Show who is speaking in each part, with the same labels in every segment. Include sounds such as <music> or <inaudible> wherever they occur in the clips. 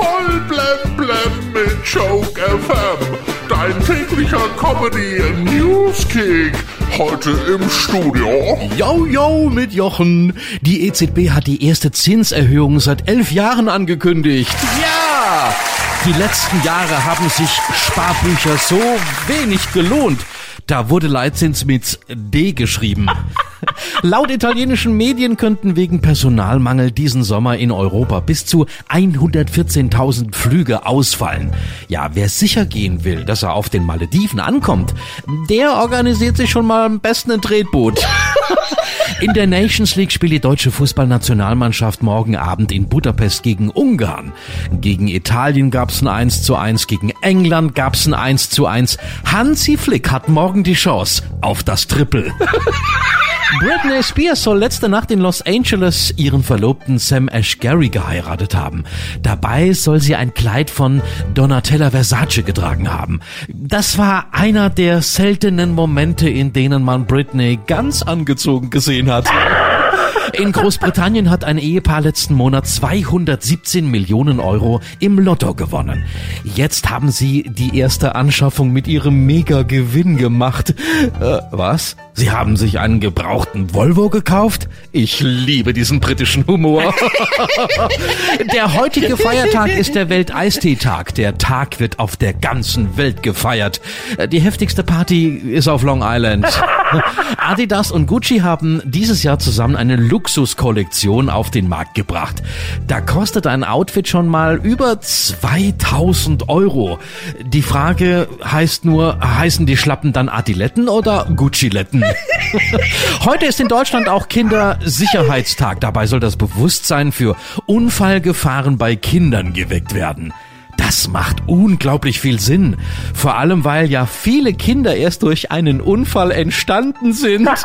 Speaker 1: Voll blem blem mit Joke FM. Dein täglicher Comedy Newskick. Heute im Studio.
Speaker 2: Yo, yo, mit Jochen. Die EZB hat die erste Zinserhöhung seit elf Jahren angekündigt. Ja! Die letzten Jahre haben sich Sparbücher so wenig gelohnt. Da wurde Leitzins mit D geschrieben. <laughs> Laut italienischen Medien könnten wegen Personalmangel diesen Sommer in Europa bis zu 114.000 Flüge ausfallen. Ja, wer sicher gehen will, dass er auf den Malediven ankommt, der organisiert sich schon mal am besten ein Tretboot. <laughs> In der Nations League spielt die deutsche Fußballnationalmannschaft morgen Abend in Budapest gegen Ungarn. Gegen Italien gab's ein 1 zu 1, gegen England gab's ein 1 zu 1. Hansi Flick hat morgen die Chance auf das Triple. <laughs> Britney Spears soll letzte Nacht in Los Angeles ihren Verlobten Sam Ashgary geheiratet haben. Dabei soll sie ein Kleid von Donatella Versace getragen haben. Das war einer der seltenen Momente, in denen man Britney ganz angezogen gesehen hat. In Großbritannien hat ein Ehepaar letzten Monat 217 Millionen Euro im Lotto gewonnen. Jetzt haben sie die erste Anschaffung mit ihrem Mega-Gewinn gemacht. Äh, was? Sie haben sich einen gebrauchten Volvo gekauft? Ich liebe diesen britischen Humor. <laughs> der heutige Feiertag ist der Welteistee-Tag. Der Tag wird auf der ganzen Welt gefeiert. Die heftigste Party ist auf Long Island. <laughs> Adidas und Gucci haben dieses Jahr zusammen eine Luxuskollektion auf den Markt gebracht. Da kostet ein Outfit schon mal über 2000 Euro. Die Frage heißt nur, heißen die Schlappen dann Adiletten oder Gucciletten? <laughs> Heute ist in Deutschland auch Kindersicherheitstag. Dabei soll das Bewusstsein für Unfallgefahren bei Kindern geweckt werden. Das macht unglaublich viel Sinn. Vor allem, weil ja viele Kinder erst durch einen Unfall entstanden sind. <laughs>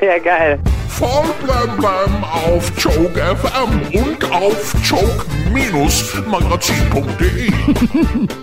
Speaker 3: Ja, geil.
Speaker 1: Voll blem auf Joke FM und auf joke-magazin.de. <laughs>